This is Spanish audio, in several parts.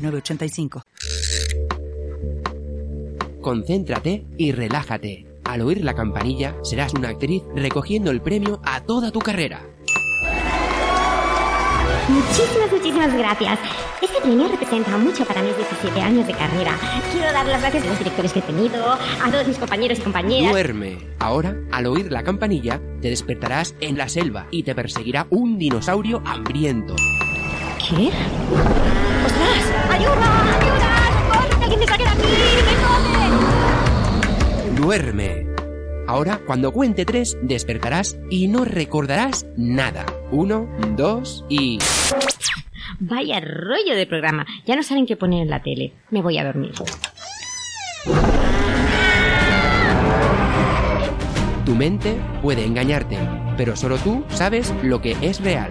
906985. Concéntrate y relájate. Al oír la campanilla, serás una actriz recogiendo el premio a toda tu carrera. Muchísimas, muchísimas gracias. Este premio representa mucho para mis 17 años de carrera. Quiero dar las gracias a los directores que he tenido, a todos mis compañeros y compañeras. Duerme. Ahora, al oír la campanilla, te despertarás en la selva y te perseguirá un dinosaurio hambriento. ¿Qué? ¡Ostras! ¡Ayuda! ¡Ayuda! ¡Socorro! ¡Que alguien me saque de aquí! ¡Me come! Duerme. Ahora, cuando cuente tres, despertarás y no recordarás nada. Uno, dos y... Vaya rollo de programa. Ya no saben qué poner en la tele. Me voy a dormir. Tu mente puede engañarte, pero solo tú sabes lo que es real.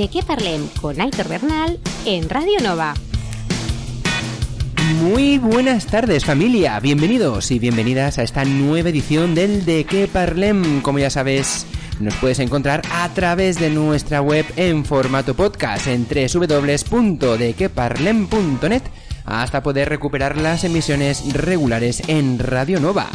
De qué parlem con Aitor Bernal en Radio Nova. Muy buenas tardes familia, bienvenidos y bienvenidas a esta nueva edición del De Que Parlem. Como ya sabes, nos puedes encontrar a través de nuestra web en formato podcast en www.dequeparlem.net hasta poder recuperar las emisiones regulares en Radio Nova.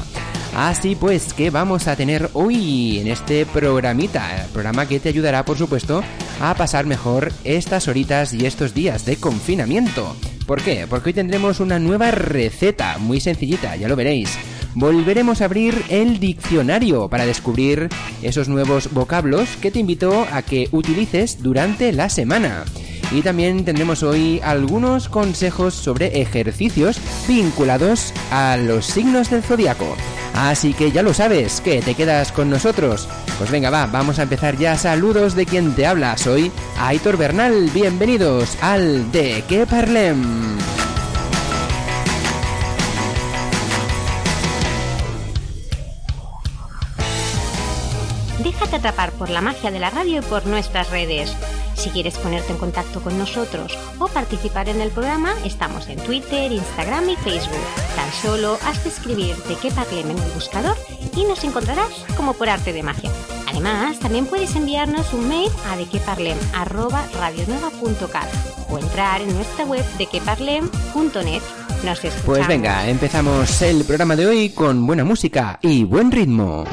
Así pues, ¿qué vamos a tener hoy en este programita? Programa que te ayudará, por supuesto, a pasar mejor estas horitas y estos días de confinamiento. ¿Por qué? Porque hoy tendremos una nueva receta, muy sencillita, ya lo veréis. Volveremos a abrir el diccionario para descubrir esos nuevos vocablos que te invito a que utilices durante la semana. Y también tendremos hoy algunos consejos sobre ejercicios vinculados a los signos del zodiaco. Así que ya lo sabes, que te quedas con nosotros. Pues venga, va, vamos a empezar ya. Saludos de quien te habla. Soy Aitor Bernal. Bienvenidos al De Que Parlem. Déjate atrapar por la magia de la radio y por nuestras redes. Si quieres ponerte en contacto con nosotros o participar en el programa, estamos en Twitter, Instagram y Facebook. Tan solo has de escribir de qué parlem en el buscador y nos encontrarás como por arte de magia. Además, también puedes enviarnos un mail a dequeparlem@radionueva.cat o entrar en nuestra web dequeparlem.net. Nos escuchamos. Pues venga, empezamos el programa de hoy con buena música y buen ritmo.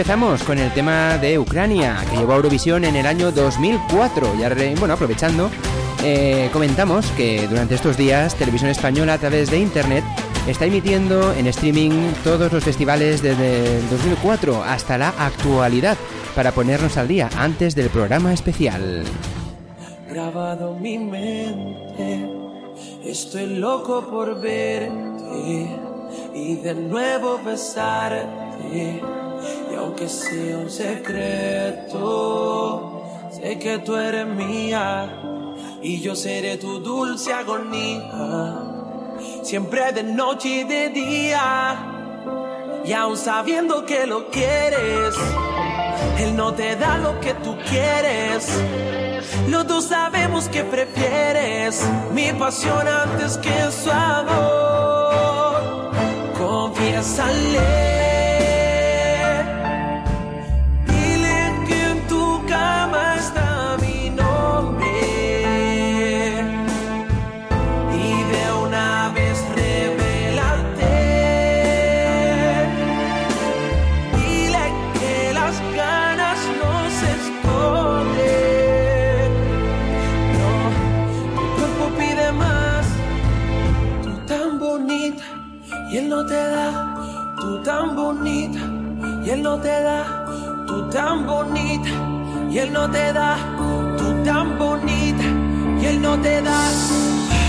Empezamos con el tema de Ucrania, que llevó a Eurovisión en el año 2004. Ya, bueno, aprovechando, eh, comentamos que durante estos días Televisión Española a través de Internet está emitiendo en streaming todos los festivales desde el 2004 hasta la actualidad para ponernos al día antes del programa especial. Grabado mi mente, estoy loco por verte y de nuevo besarte. Aunque sea un secreto, sé que tú eres mía y yo seré tu dulce agonía siempre de noche y de día. Y aún sabiendo que lo quieres, Él no te da lo que tú quieres. Los dos sabemos que prefieres mi pasión antes que su amor. Confiésale. Y él no te da, tú tan bonita, y él no te da,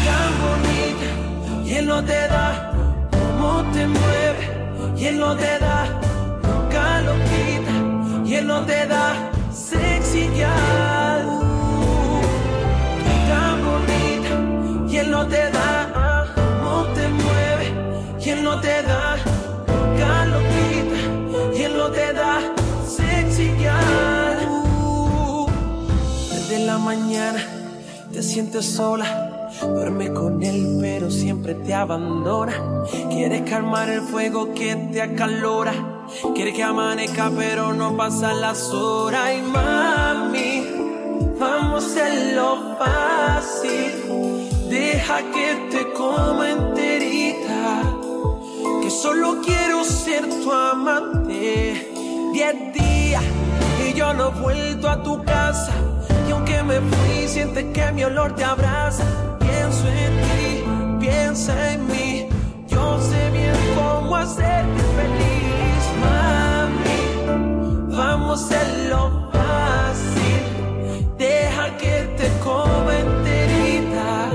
tan bonita, y él no te da, cómo te mueve, y él no te da, nunca lo quita, y él no te da, sexy girl, mañana te sientes sola. Duerme con él, pero siempre te abandona. Quiere calmar el fuego que te acalora. Quiere que amanezca, pero no pasan las horas. Y mami, vamos a hacerlo fácil. Deja que te coma enterita solo quiero ser tu amante. Diez días y yo no he vuelto a tu casa. Me fui, sientes que mi olor te abraza. Pienso en ti, piensa en mí. Yo sé bien cómo hacerte feliz, mami. Vamos a hacerlo fácil. Deja que te coma enterita.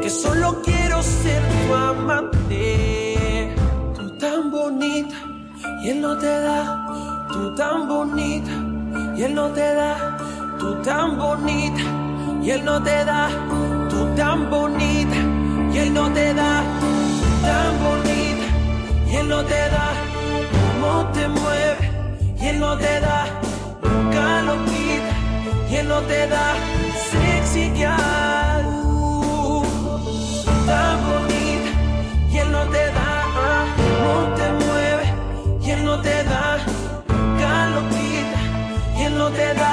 Que solo quiero ser tu amante bonita y él no te da, tú tan bonita y él no te da, tú tan bonita y él no te da, tú tan bonita y él no te da, tan bonita y él no te da, cómo te mueve y él no te da, nunca lo quita y él no te da, sexy girl, uh, tan bonita y él no te da no te mueve y él no te da, nunca lo quita y él no te da,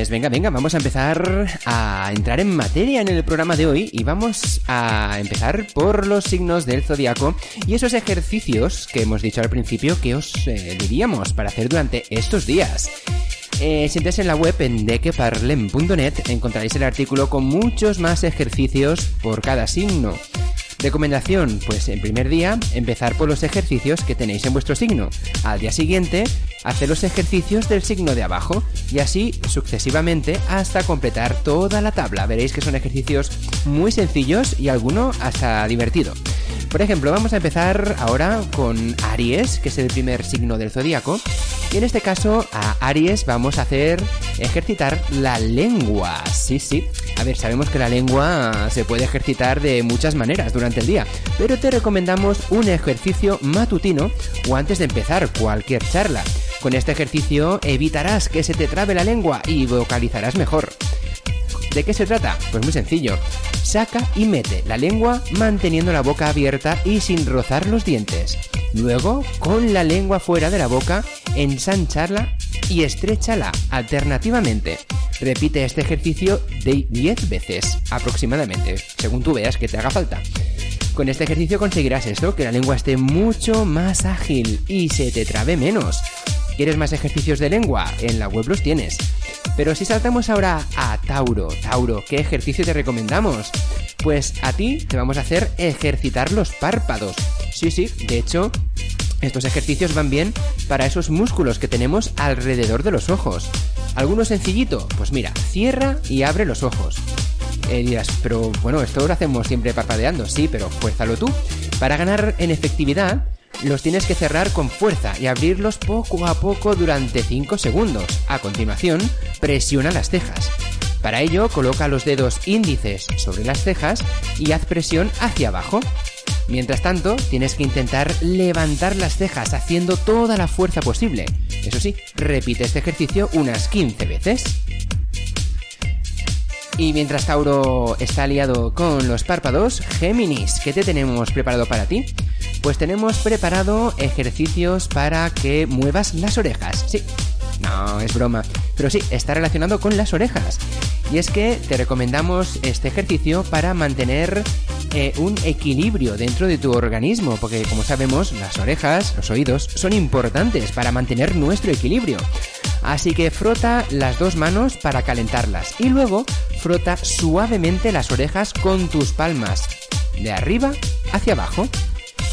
Pues venga, venga, vamos a empezar a entrar en materia en el programa de hoy y vamos a empezar por los signos del zodiaco y esos ejercicios que hemos dicho al principio que os eh, diríamos para hacer durante estos días. Eh, si en la web en dequeparlem.net encontraréis el artículo con muchos más ejercicios por cada signo. Recomendación, pues en primer día empezar por los ejercicios que tenéis en vuestro signo. Al día siguiente hace los ejercicios del signo de abajo y así sucesivamente hasta completar toda la tabla. Veréis que son ejercicios muy sencillos y alguno hasta divertido. Por ejemplo, vamos a empezar ahora con Aries, que es el primer signo del zodíaco. Y en este caso, a Aries vamos a hacer ejercitar la lengua. Sí, sí. A ver, sabemos que la lengua se puede ejercitar de muchas maneras durante el día, pero te recomendamos un ejercicio matutino o antes de empezar cualquier charla. Con este ejercicio evitarás que se te trabe la lengua y vocalizarás mejor. ¿De qué se trata? Pues muy sencillo. Saca y mete la lengua manteniendo la boca abierta y sin rozar los dientes. Luego, con la lengua fuera de la boca, ensancharla y estrechala alternativamente. Repite este ejercicio de 10 veces aproximadamente, según tú veas que te haga falta. Con este ejercicio conseguirás esto, que la lengua esté mucho más ágil y se te trabe menos. ¿Quieres más ejercicios de lengua? En la web los tienes. Pero si saltamos ahora a Tauro, Tauro, ¿qué ejercicio te recomendamos? Pues a ti te vamos a hacer ejercitar los párpados. Sí, sí, de hecho, estos ejercicios van bien para esos músculos que tenemos alrededor de los ojos. ¿Alguno sencillito? Pues mira, cierra y abre los ojos. Eh, dirás, pero bueno, esto lo hacemos siempre parpadeando, sí, pero fuérzalo tú. Para ganar en efectividad, los tienes que cerrar con fuerza y abrirlos poco a poco durante 5 segundos. A continuación, presiona las cejas. Para ello, coloca los dedos índices sobre las cejas y haz presión hacia abajo. Mientras tanto, tienes que intentar levantar las cejas haciendo toda la fuerza posible. Eso sí, repite este ejercicio unas 15 veces. Y mientras Tauro está aliado con los párpados, Géminis, ¿qué te tenemos preparado para ti? Pues tenemos preparado ejercicios para que muevas las orejas. Sí, no, es broma. Pero sí, está relacionado con las orejas. Y es que te recomendamos este ejercicio para mantener eh, un equilibrio dentro de tu organismo, porque como sabemos, las orejas, los oídos, son importantes para mantener nuestro equilibrio. Así que frota las dos manos para calentarlas y luego frota suavemente las orejas con tus palmas, de arriba hacia abajo.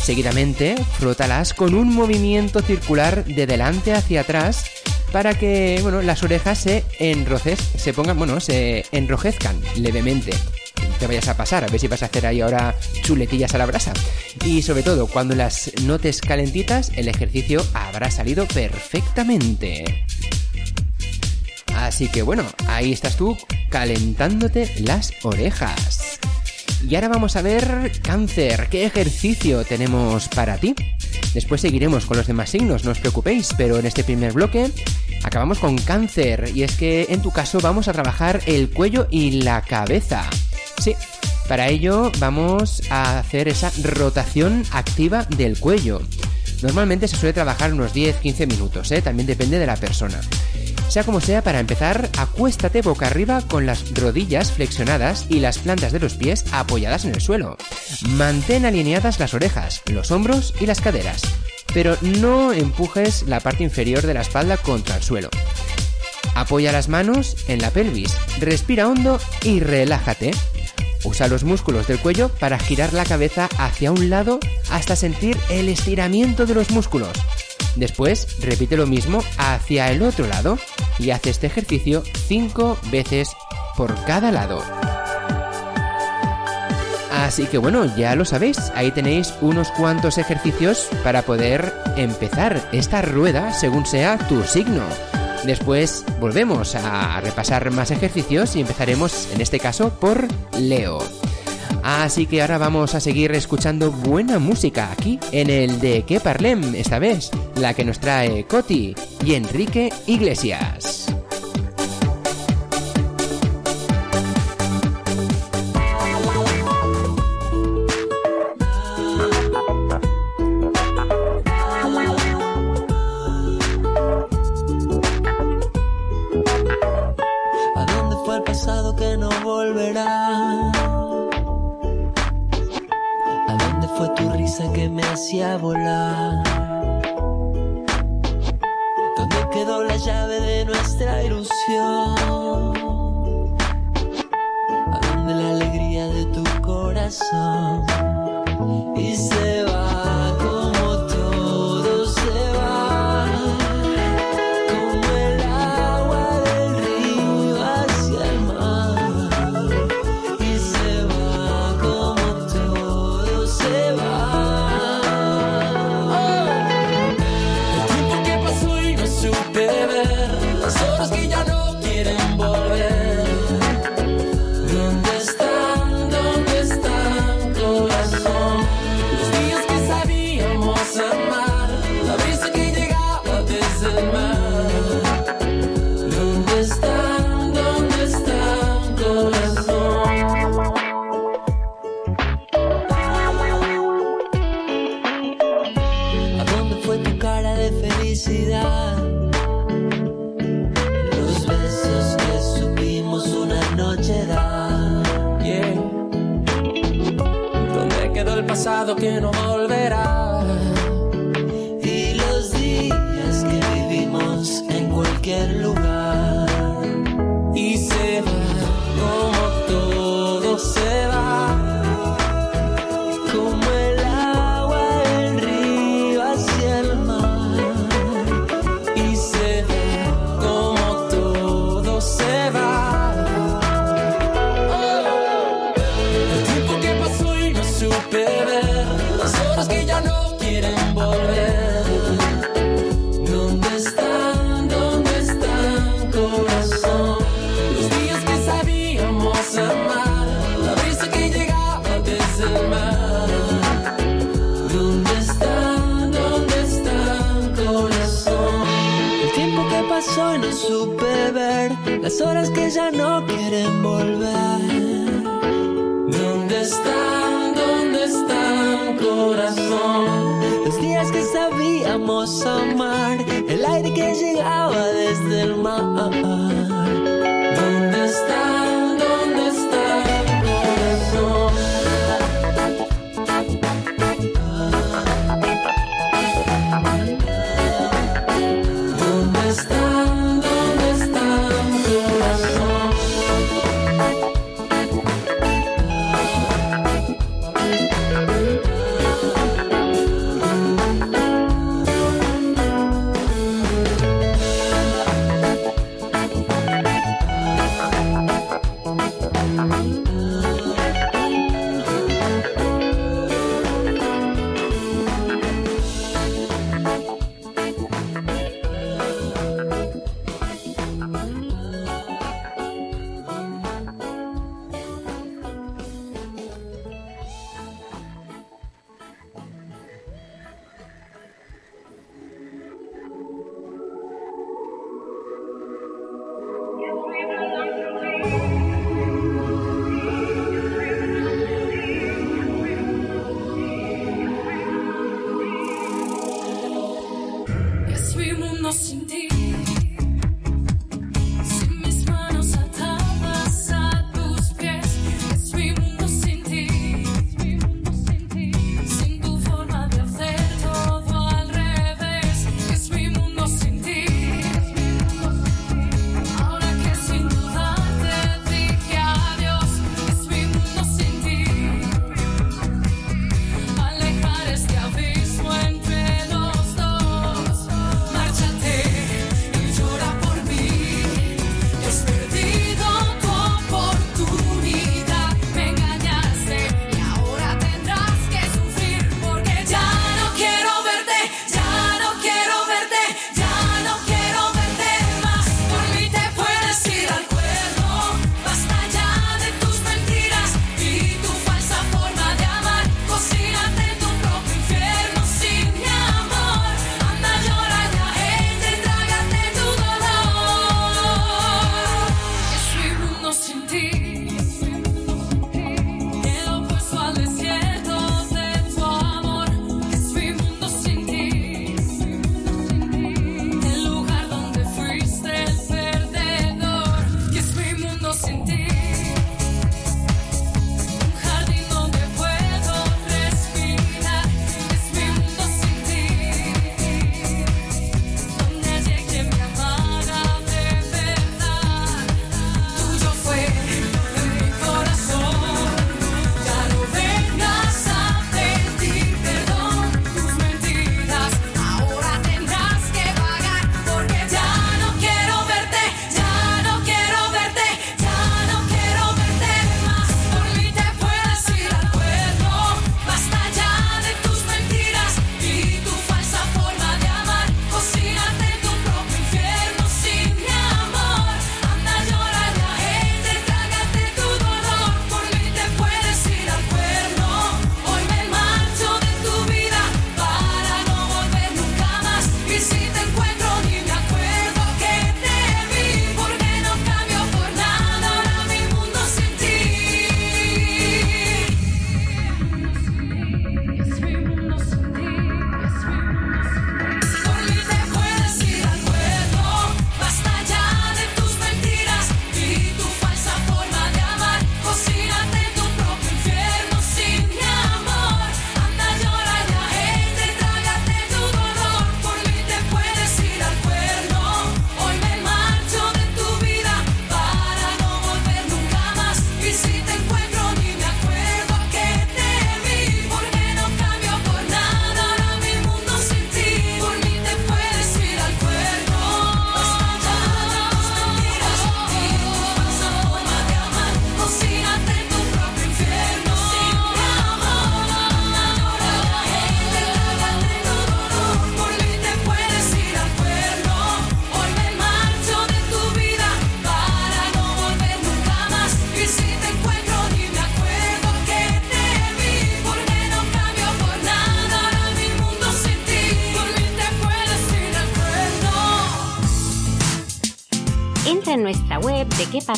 Seguidamente, frótalas con un movimiento circular de delante hacia atrás para que, bueno, las orejas se enroces, se pongan, bueno, se enrojezcan levemente. Te vayas a pasar, a ver si vas a hacer ahí ahora chuletillas a la brasa. Y sobre todo, cuando las notes calentitas, el ejercicio habrá salido perfectamente. Así que bueno, ahí estás tú calentándote las orejas. Y ahora vamos a ver cáncer, ¿qué ejercicio tenemos para ti? Después seguiremos con los demás signos, no os preocupéis, pero en este primer bloque acabamos con cáncer y es que en tu caso vamos a trabajar el cuello y la cabeza. Sí, para ello vamos a hacer esa rotación activa del cuello. Normalmente se suele trabajar unos 10-15 minutos, ¿eh? también depende de la persona. Sea como sea, para empezar, acuéstate boca arriba con las rodillas flexionadas y las plantas de los pies apoyadas en el suelo. Mantén alineadas las orejas, los hombros y las caderas, pero no empujes la parte inferior de la espalda contra el suelo. Apoya las manos en la pelvis, respira hondo y relájate. Usa los músculos del cuello para girar la cabeza hacia un lado hasta sentir el estiramiento de los músculos. Después repite lo mismo hacia el otro lado y hace este ejercicio 5 veces por cada lado. Así que bueno, ya lo sabéis, ahí tenéis unos cuantos ejercicios para poder empezar esta rueda según sea tu signo. Después volvemos a repasar más ejercicios y empezaremos en este caso por Leo. Así que ahora vamos a seguir escuchando buena música aquí en el de Que Parlem, esta vez la que nos trae Coti y Enrique Iglesias.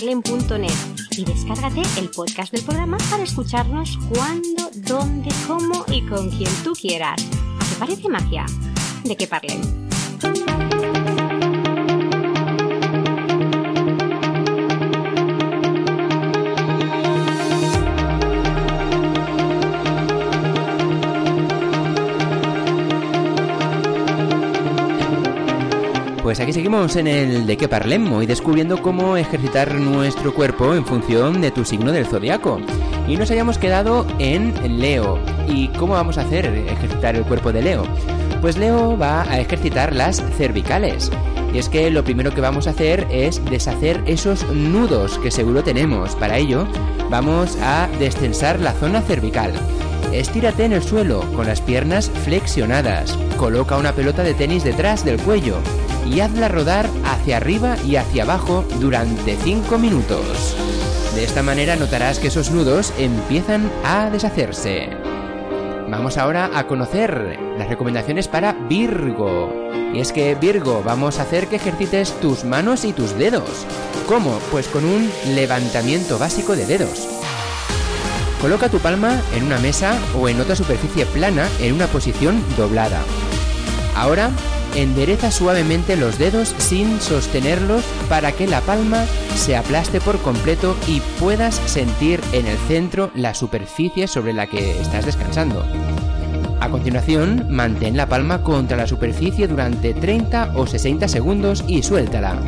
De queparlen.net y descárgate el podcast del programa para escucharnos cuando, dónde, cómo y con quien tú quieras. ¿Te parece magia? De que parlen. Pues aquí seguimos en el de qué parlemos y descubriendo cómo ejercitar nuestro cuerpo en función de tu signo del zodiaco. Y nos hayamos quedado en Leo. ¿Y cómo vamos a hacer ejercitar el cuerpo de Leo? Pues Leo va a ejercitar las cervicales. Y es que lo primero que vamos a hacer es deshacer esos nudos que seguro tenemos. Para ello, vamos a destensar la zona cervical. Estírate en el suelo con las piernas flexionadas. Coloca una pelota de tenis detrás del cuello y hazla rodar hacia arriba y hacia abajo durante 5 minutos. De esta manera notarás que esos nudos empiezan a deshacerse. Vamos ahora a conocer las recomendaciones para Virgo. Y es que Virgo, vamos a hacer que ejercites tus manos y tus dedos. ¿Cómo? Pues con un levantamiento básico de dedos. Coloca tu palma en una mesa o en otra superficie plana en una posición doblada. Ahora Endereza suavemente los dedos sin sostenerlos para que la palma se aplaste por completo y puedas sentir en el centro la superficie sobre la que estás descansando. A continuación, mantén la palma contra la superficie durante 30 o 60 segundos y suéltala.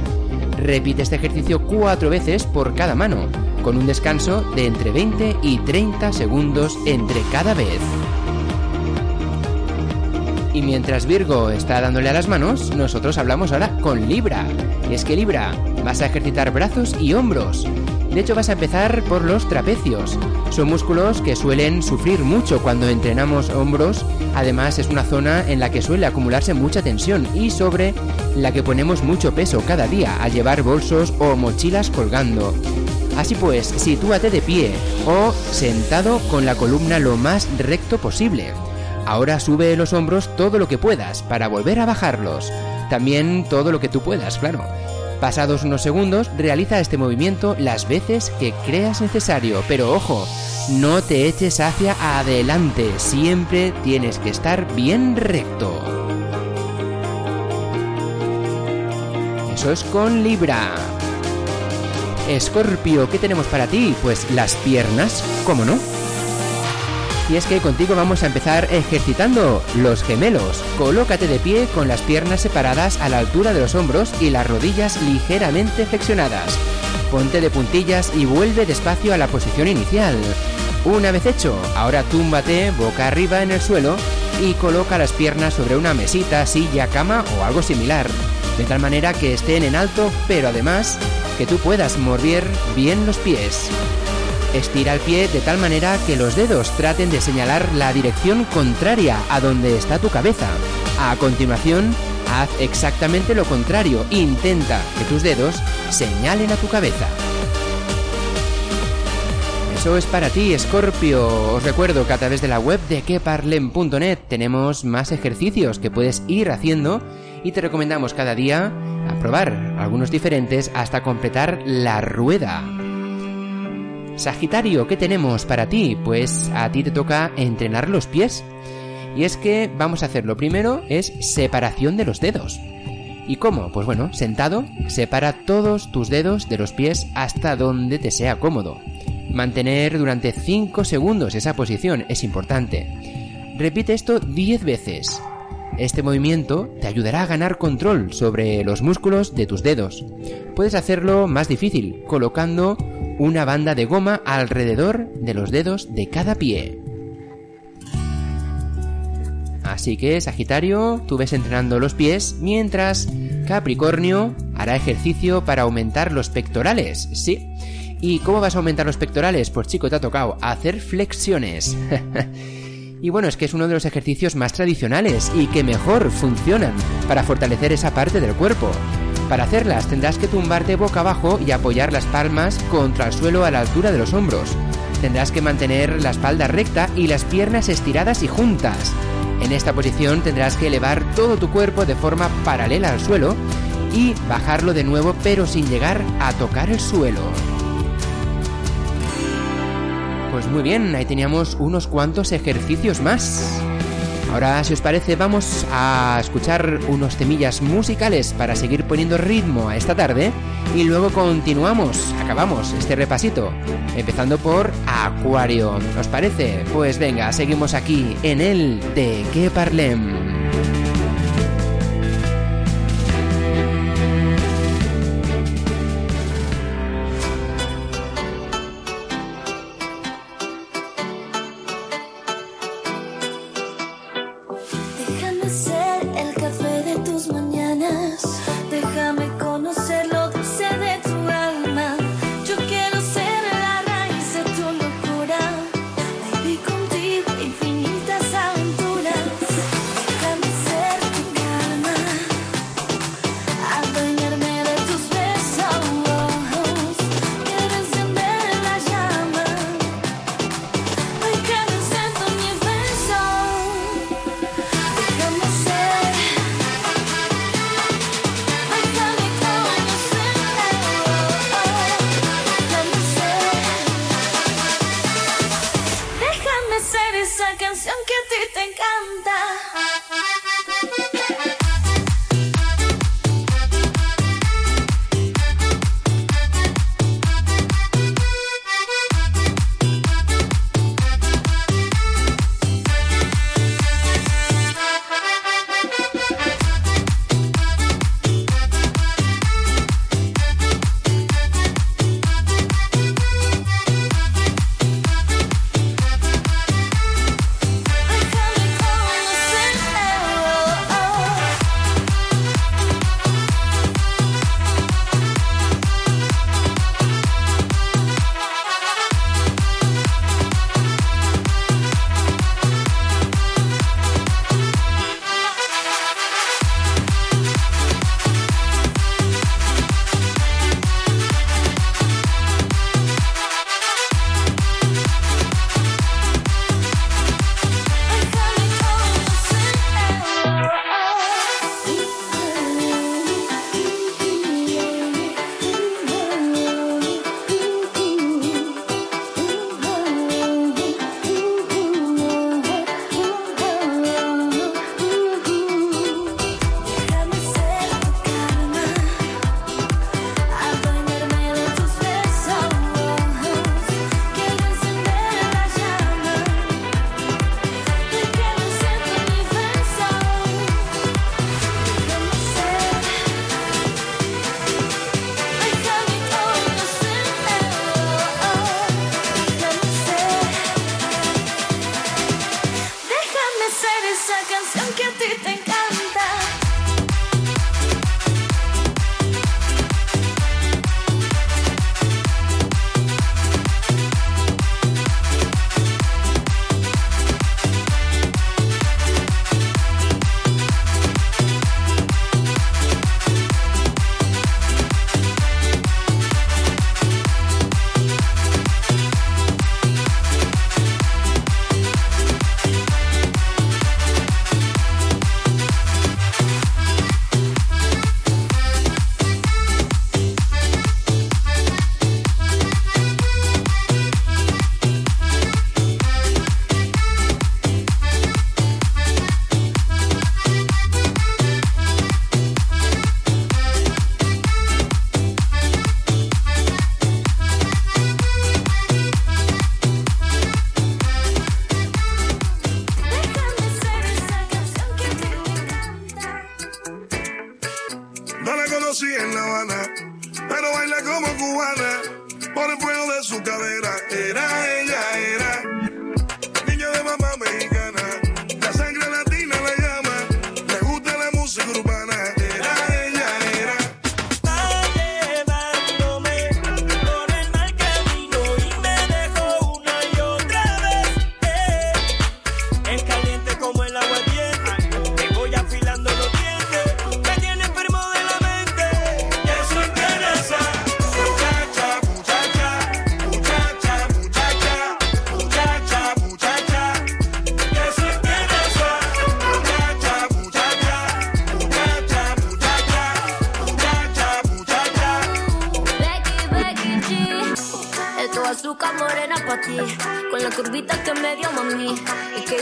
Repite este ejercicio cuatro veces por cada mano, con un descanso de entre 20 y 30 segundos entre cada vez. Y mientras Virgo está dándole a las manos, nosotros hablamos ahora con Libra. Y es que Libra, vas a ejercitar brazos y hombros. De hecho, vas a empezar por los trapecios. Son músculos que suelen sufrir mucho cuando entrenamos hombros. Además, es una zona en la que suele acumularse mucha tensión y sobre la que ponemos mucho peso cada día al llevar bolsos o mochilas colgando. Así pues, sitúate de pie o sentado con la columna lo más recto posible. Ahora sube los hombros todo lo que puedas para volver a bajarlos. También todo lo que tú puedas, claro. Pasados unos segundos, realiza este movimiento las veces que creas necesario, pero ojo, no te eches hacia adelante, siempre tienes que estar bien recto. Eso es con Libra. Escorpio, ¿qué tenemos para ti? Pues las piernas, ¿cómo no? Y es que contigo vamos a empezar ejercitando los gemelos. Colócate de pie con las piernas separadas a la altura de los hombros y las rodillas ligeramente flexionadas. Ponte de puntillas y vuelve despacio a la posición inicial. Una vez hecho, ahora túmbate boca arriba en el suelo y coloca las piernas sobre una mesita, silla, cama o algo similar, de tal manera que estén en alto, pero además que tú puedas mover bien los pies. Estira el pie de tal manera que los dedos traten de señalar la dirección contraria a donde está tu cabeza. A continuación, haz exactamente lo contrario. Intenta que tus dedos señalen a tu cabeza. Eso es para ti, Scorpio. Os recuerdo que a través de la web de queparlen.net tenemos más ejercicios que puedes ir haciendo y te recomendamos cada día probar algunos diferentes hasta completar la rueda. Sagitario, ¿qué tenemos para ti? Pues a ti te toca entrenar los pies. Y es que vamos a hacer lo primero es separación de los dedos. ¿Y cómo? Pues bueno, sentado, separa todos tus dedos de los pies hasta donde te sea cómodo. Mantener durante 5 segundos esa posición es importante. Repite esto 10 veces. Este movimiento te ayudará a ganar control sobre los músculos de tus dedos. Puedes hacerlo más difícil colocando una banda de goma alrededor de los dedos de cada pie. Así que, Sagitario, tú ves entrenando los pies, mientras Capricornio hará ejercicio para aumentar los pectorales, ¿sí? ¿Y cómo vas a aumentar los pectorales? Pues chico, te ha tocado hacer flexiones. y bueno, es que es uno de los ejercicios más tradicionales y que mejor funcionan para fortalecer esa parte del cuerpo. Para hacerlas tendrás que tumbarte boca abajo y apoyar las palmas contra el suelo a la altura de los hombros. Tendrás que mantener la espalda recta y las piernas estiradas y juntas. En esta posición tendrás que elevar todo tu cuerpo de forma paralela al suelo y bajarlo de nuevo pero sin llegar a tocar el suelo. Pues muy bien, ahí teníamos unos cuantos ejercicios más. Ahora, si os parece, vamos a escuchar unos temillas musicales para seguir poniendo ritmo a esta tarde y luego continuamos, acabamos este repasito, empezando por Acuario. ¿Os parece? Pues venga, seguimos aquí en el De qué parlem.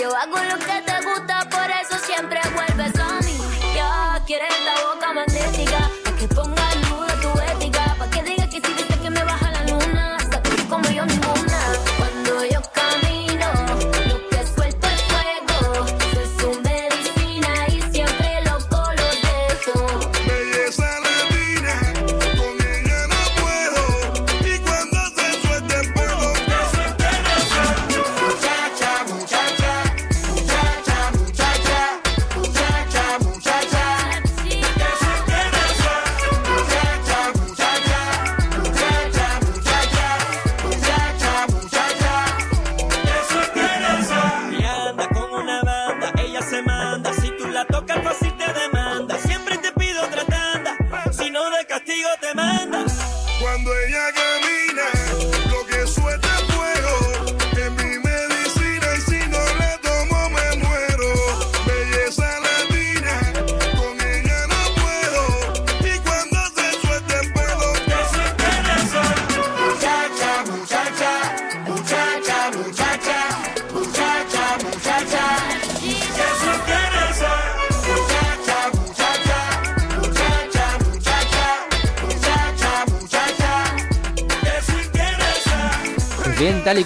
Y que yo hago lo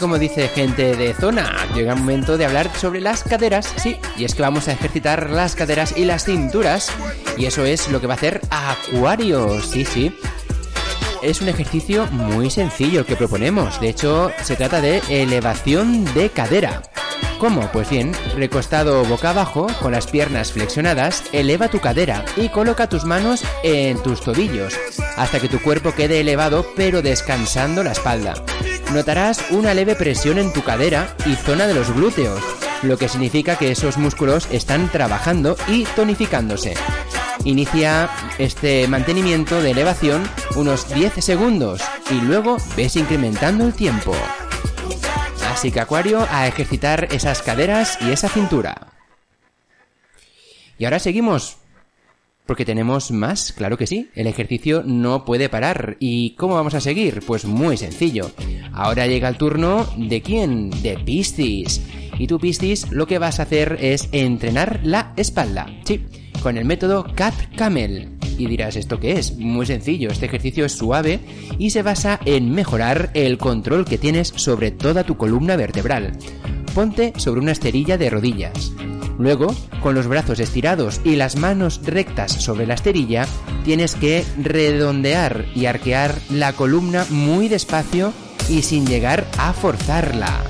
como dice gente de zona, llega el momento de hablar sobre las caderas, sí, y es que vamos a ejercitar las caderas y las cinturas, y eso es lo que va a hacer Acuario, sí, sí. Es un ejercicio muy sencillo que proponemos, de hecho se trata de elevación de cadera. ¿Cómo? Pues bien, recostado boca abajo, con las piernas flexionadas, eleva tu cadera y coloca tus manos en tus tobillos, hasta que tu cuerpo quede elevado pero descansando la espalda. Notarás una leve presión en tu cadera y zona de los glúteos, lo que significa que esos músculos están trabajando y tonificándose. Inicia este mantenimiento de elevación unos 10 segundos y luego ves incrementando el tiempo. Así que Acuario a ejercitar esas caderas y esa cintura. Y ahora seguimos. Porque tenemos más, claro que sí. El ejercicio no puede parar. ¿Y cómo vamos a seguir? Pues muy sencillo. Ahora llega el turno de quién? De Piscis. Y tú, Piscis, lo que vas a hacer es entrenar la espalda. Sí, con el método Cat Camel. Y dirás, ¿esto qué es? Muy sencillo, este ejercicio es suave y se basa en mejorar el control que tienes sobre toda tu columna vertebral. Ponte sobre una esterilla de rodillas. Luego, con los brazos estirados y las manos rectas sobre la esterilla, tienes que redondear y arquear la columna muy despacio y sin llegar a forzarla.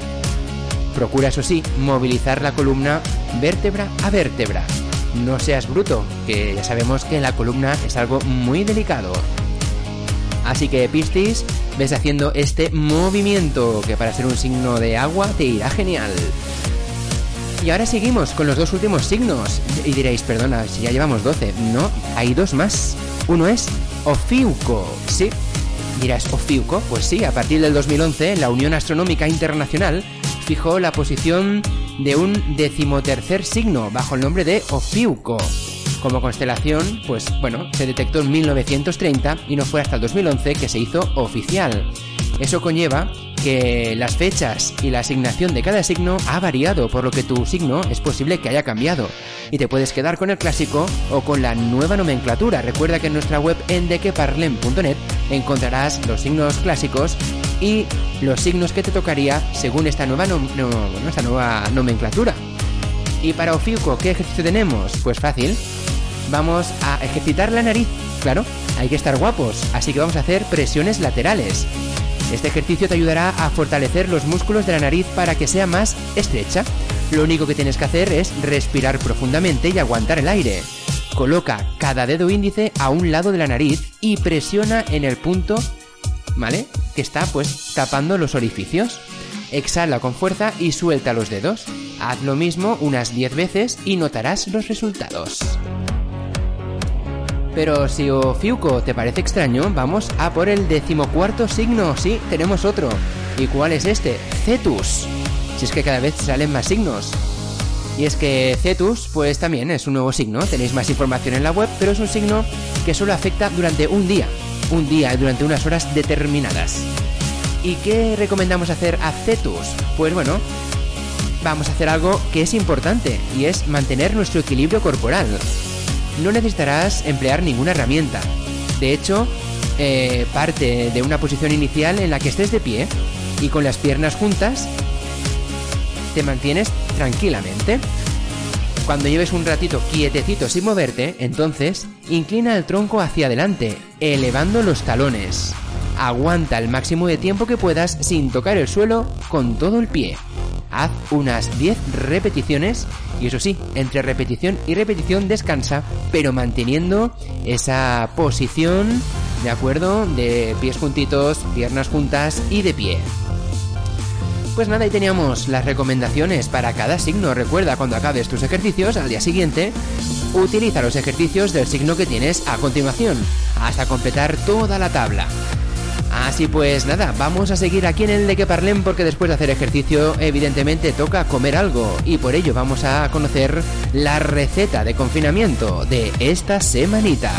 Procura, eso sí, movilizar la columna vértebra a vértebra. No seas bruto, que ya sabemos que la columna es algo muy delicado. Así que Piscis, ves haciendo este movimiento que para ser un signo de agua te irá genial. Y ahora seguimos con los dos últimos signos. Y diréis, perdona, si ya llevamos 12. No, hay dos más. Uno es Ofiuco, ¿sí? Dirás, ¿Ofiuco? Pues sí, a partir del 2011 la Unión Astronómica Internacional fijó la posición de un decimotercer signo bajo el nombre de Ofiuco. Como constelación, pues bueno, se detectó en 1930 y no fue hasta el 2011 que se hizo oficial. Eso conlleva que las fechas y la asignación de cada signo ha variado, por lo que tu signo es posible que haya cambiado. Y te puedes quedar con el clásico o con la nueva nomenclatura. Recuerda que en nuestra web en dequeparlem.net encontrarás los signos clásicos y los signos que te tocaría según esta nueva, esta nueva nomenclatura. Y para Ofiuco, ¿qué ejercicio tenemos? Pues fácil. Vamos a ejercitar la nariz. Claro, hay que estar guapos, así que vamos a hacer presiones laterales. Este ejercicio te ayudará a fortalecer los músculos de la nariz para que sea más estrecha. Lo único que tienes que hacer es respirar profundamente y aguantar el aire. Coloca cada dedo índice a un lado de la nariz y presiona en el punto, ¿vale? Que está pues tapando los orificios. Exhala con fuerza y suelta los dedos. Haz lo mismo unas 10 veces y notarás los resultados. Pero si Ofiuco te parece extraño, vamos a por el decimocuarto signo. Sí, tenemos otro. ¿Y cuál es este? Cetus. Si es que cada vez salen más signos. Y es que Cetus, pues también es un nuevo signo. Tenéis más información en la web, pero es un signo que solo afecta durante un día. Un día, durante unas horas determinadas. ¿Y qué recomendamos hacer a Cetus? Pues bueno, vamos a hacer algo que es importante y es mantener nuestro equilibrio corporal. No necesitarás emplear ninguna herramienta. De hecho, eh, parte de una posición inicial en la que estés de pie y con las piernas juntas te mantienes tranquilamente. Cuando lleves un ratito quietecito sin moverte, entonces inclina el tronco hacia adelante, elevando los talones. Aguanta el máximo de tiempo que puedas sin tocar el suelo con todo el pie. Haz unas 10 repeticiones y eso sí, entre repetición y repetición descansa, pero manteniendo esa posición, ¿de acuerdo? De pies juntitos, piernas juntas y de pie. Pues nada, ahí teníamos las recomendaciones para cada signo. Recuerda, cuando acabes tus ejercicios, al día siguiente, utiliza los ejercicios del signo que tienes a continuación, hasta completar toda la tabla. Así pues nada, vamos a seguir aquí en el de que parlen porque después de hacer ejercicio evidentemente toca comer algo y por ello vamos a conocer la receta de confinamiento de esta semanita.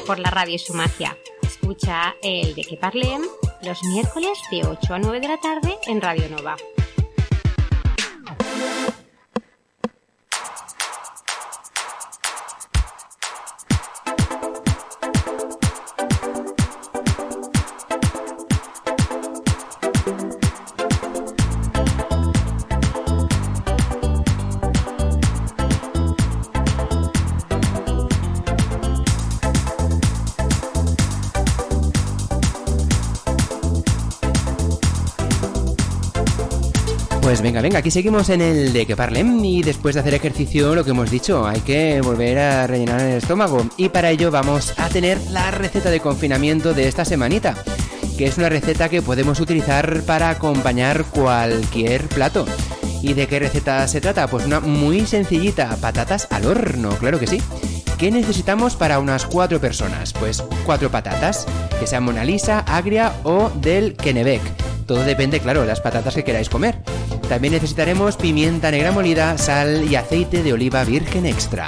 Por la radio y su magia. Escucha el de que parlem los miércoles de 8 a 9 de la tarde en Radio Nova. Pues venga, venga, aquí seguimos en el de que parlem y después de hacer ejercicio, lo que hemos dicho, hay que volver a rellenar el estómago y para ello vamos a tener la receta de confinamiento de esta semanita, que es una receta que podemos utilizar para acompañar cualquier plato. ¿Y de qué receta se trata? Pues una muy sencillita, patatas al horno, claro que sí. ¿Qué necesitamos para unas cuatro personas? Pues cuatro patatas, que sean Mona Lisa, agria o del Kennebec. Todo depende, claro, de las patatas que queráis comer. También necesitaremos pimienta negra molida, sal y aceite de oliva virgen extra.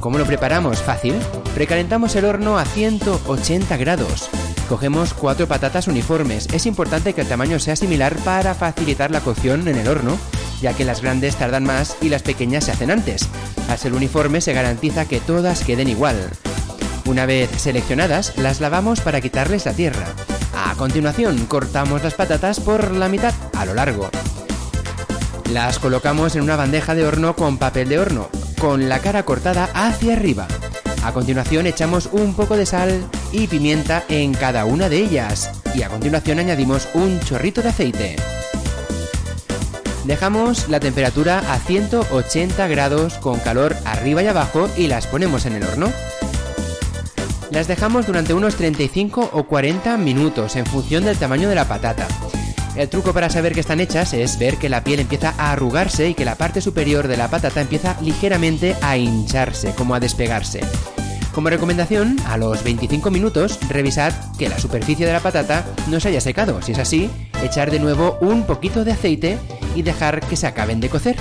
¿Cómo lo preparamos? Fácil. Precalentamos el horno a 180 grados. Cogemos cuatro patatas uniformes. Es importante que el tamaño sea similar para facilitar la cocción en el horno, ya que las grandes tardan más y las pequeñas se hacen antes. Al ser uniforme se garantiza que todas queden igual. Una vez seleccionadas, las lavamos para quitarles la tierra. A continuación, cortamos las patatas por la mitad a lo largo. Las colocamos en una bandeja de horno con papel de horno, con la cara cortada hacia arriba. A continuación echamos un poco de sal y pimienta en cada una de ellas y a continuación añadimos un chorrito de aceite. Dejamos la temperatura a 180 grados con calor arriba y abajo y las ponemos en el horno. Las dejamos durante unos 35 o 40 minutos en función del tamaño de la patata. El truco para saber que están hechas es ver que la piel empieza a arrugarse y que la parte superior de la patata empieza ligeramente a hincharse, como a despegarse. Como recomendación, a los 25 minutos, revisad que la superficie de la patata no se haya secado. Si es así, echar de nuevo un poquito de aceite y dejar que se acaben de cocer.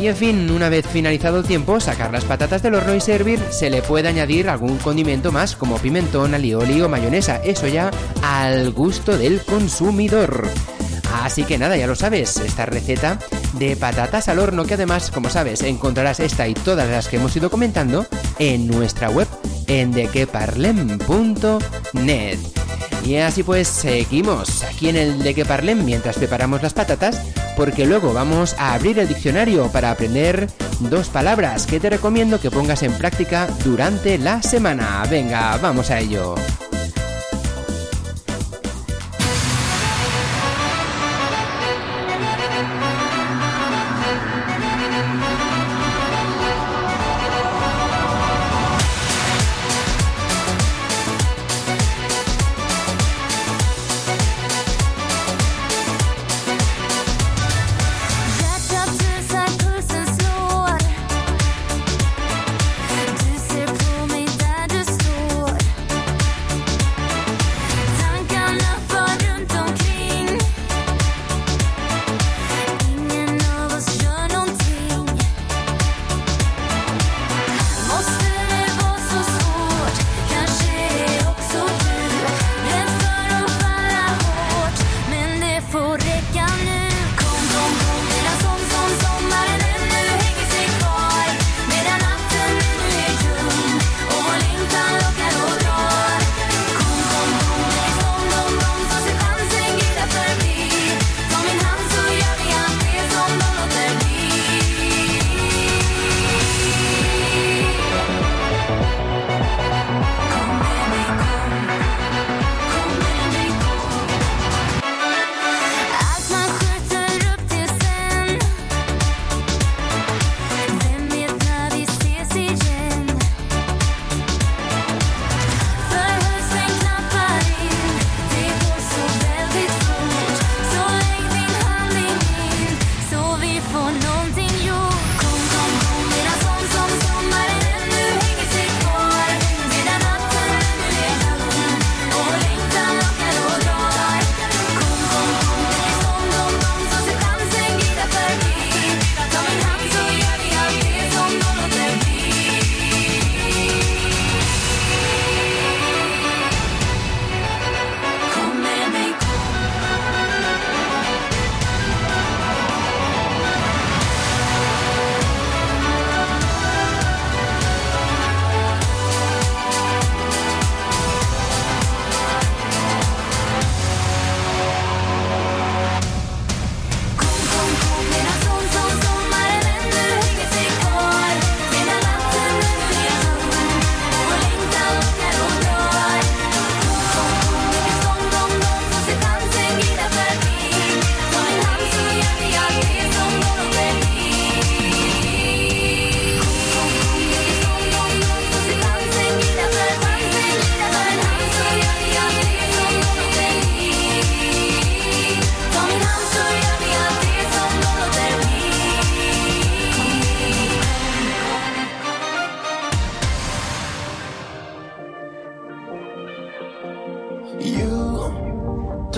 Y en fin, una vez finalizado el tiempo, sacar las patatas del horno y servir, se le puede añadir algún condimento más como pimentón, alioli o mayonesa, eso ya al gusto del consumidor. Así que nada, ya lo sabes, esta receta de patatas al horno que además, como sabes, encontrarás esta y todas las que hemos ido comentando en nuestra web en dequeparlem.net. Y así pues seguimos aquí en el de que parlem mientras preparamos las patatas, porque luego vamos a abrir el diccionario para aprender dos palabras que te recomiendo que pongas en práctica durante la semana. Venga, vamos a ello.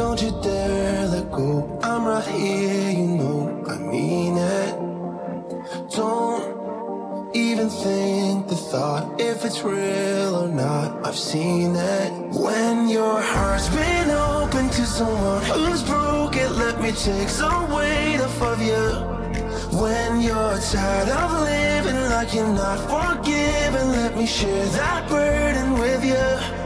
Don't you dare let go. I'm right here, you know I mean it. Don't even think the thought if it's real or not. I've seen it. When your heart's been open to someone who's broken, let me take some weight off of you. When you're tired of living like you're not forgiven, let me share that burden with you.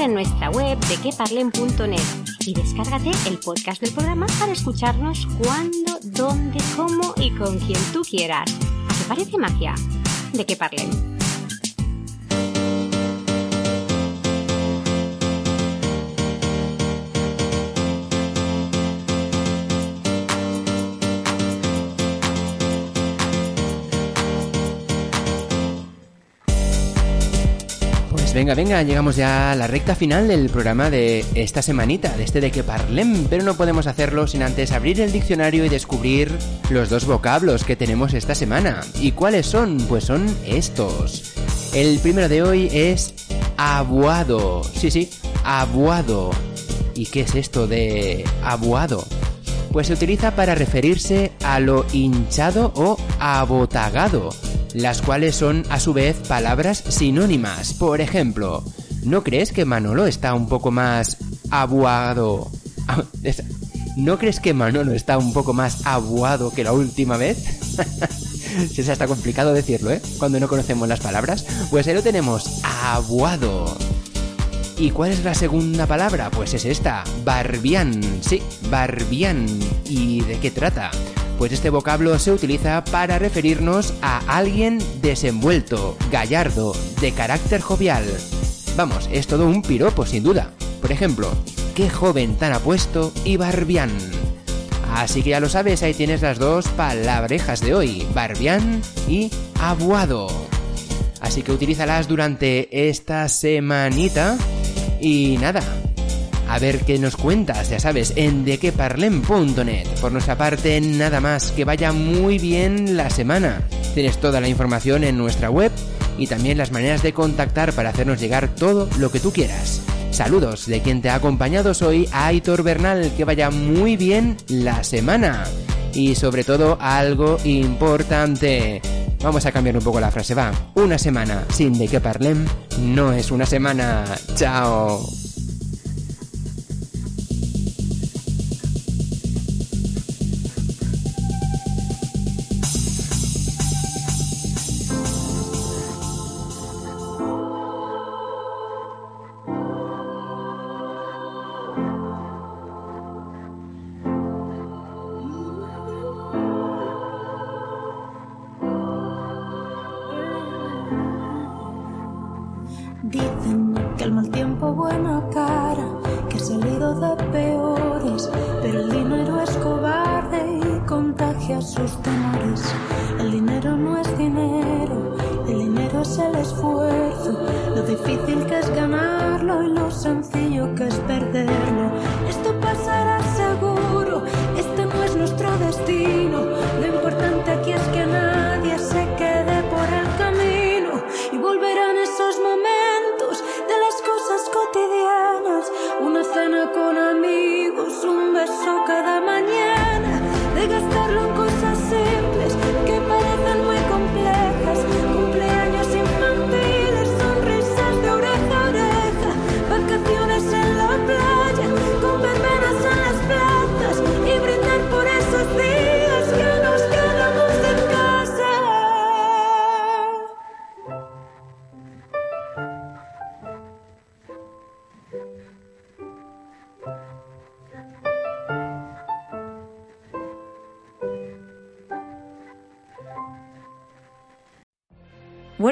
En nuestra web de queparlen.net y descárgate el podcast del programa para escucharnos cuando, dónde, cómo y con quien tú quieras. ¿A qué parece magia? De que parlen. Venga, venga, llegamos ya a la recta final del programa de esta semanita, de este de que parlem, pero no podemos hacerlo sin antes abrir el diccionario y descubrir los dos vocablos que tenemos esta semana. ¿Y cuáles son? Pues son estos. El primero de hoy es abuado. Sí, sí, abuado. ¿Y qué es esto de abuado? Pues se utiliza para referirse a lo hinchado o abotagado, las cuales son a su vez palabras sinónimas. Por ejemplo, ¿no crees que Manolo está un poco más abuado? Es- ¿No crees que Manolo está un poco más abuado que la última vez? Si eso está complicado decirlo, ¿eh? Cuando no conocemos las palabras. Pues ahí lo tenemos, abuado. ¿Y cuál es la segunda palabra? Pues es esta, barbián. Sí, barbián. ¿Y de qué trata? Pues este vocablo se utiliza para referirnos a alguien desenvuelto, gallardo, de carácter jovial. Vamos, es todo un piropo sin duda. Por ejemplo, qué joven tan apuesto y barbián. Así que ya lo sabes, ahí tienes las dos palabrejas de hoy, barbián y abuado. Así que utilízalas durante esta semanita. Y nada, a ver qué nos cuentas, ya sabes, en dequeparlem.net. Por nuestra parte, nada más, que vaya muy bien la semana. Tienes toda la información en nuestra web y también las maneras de contactar para hacernos llegar todo lo que tú quieras. Saludos de quien te ha acompañado soy Aitor Bernal, que vaya muy bien la semana. Y sobre todo algo importante. Vamos a cambiar un poco la frase, va. Una semana sin de que parlem no es una semana. Chao. Sus temores. El dinero no es dinero, el dinero es el esfuerzo, lo difícil que es ganarlo y lo sencillo que es perderlo. Esto pasará seguro, este no es nuestro destino.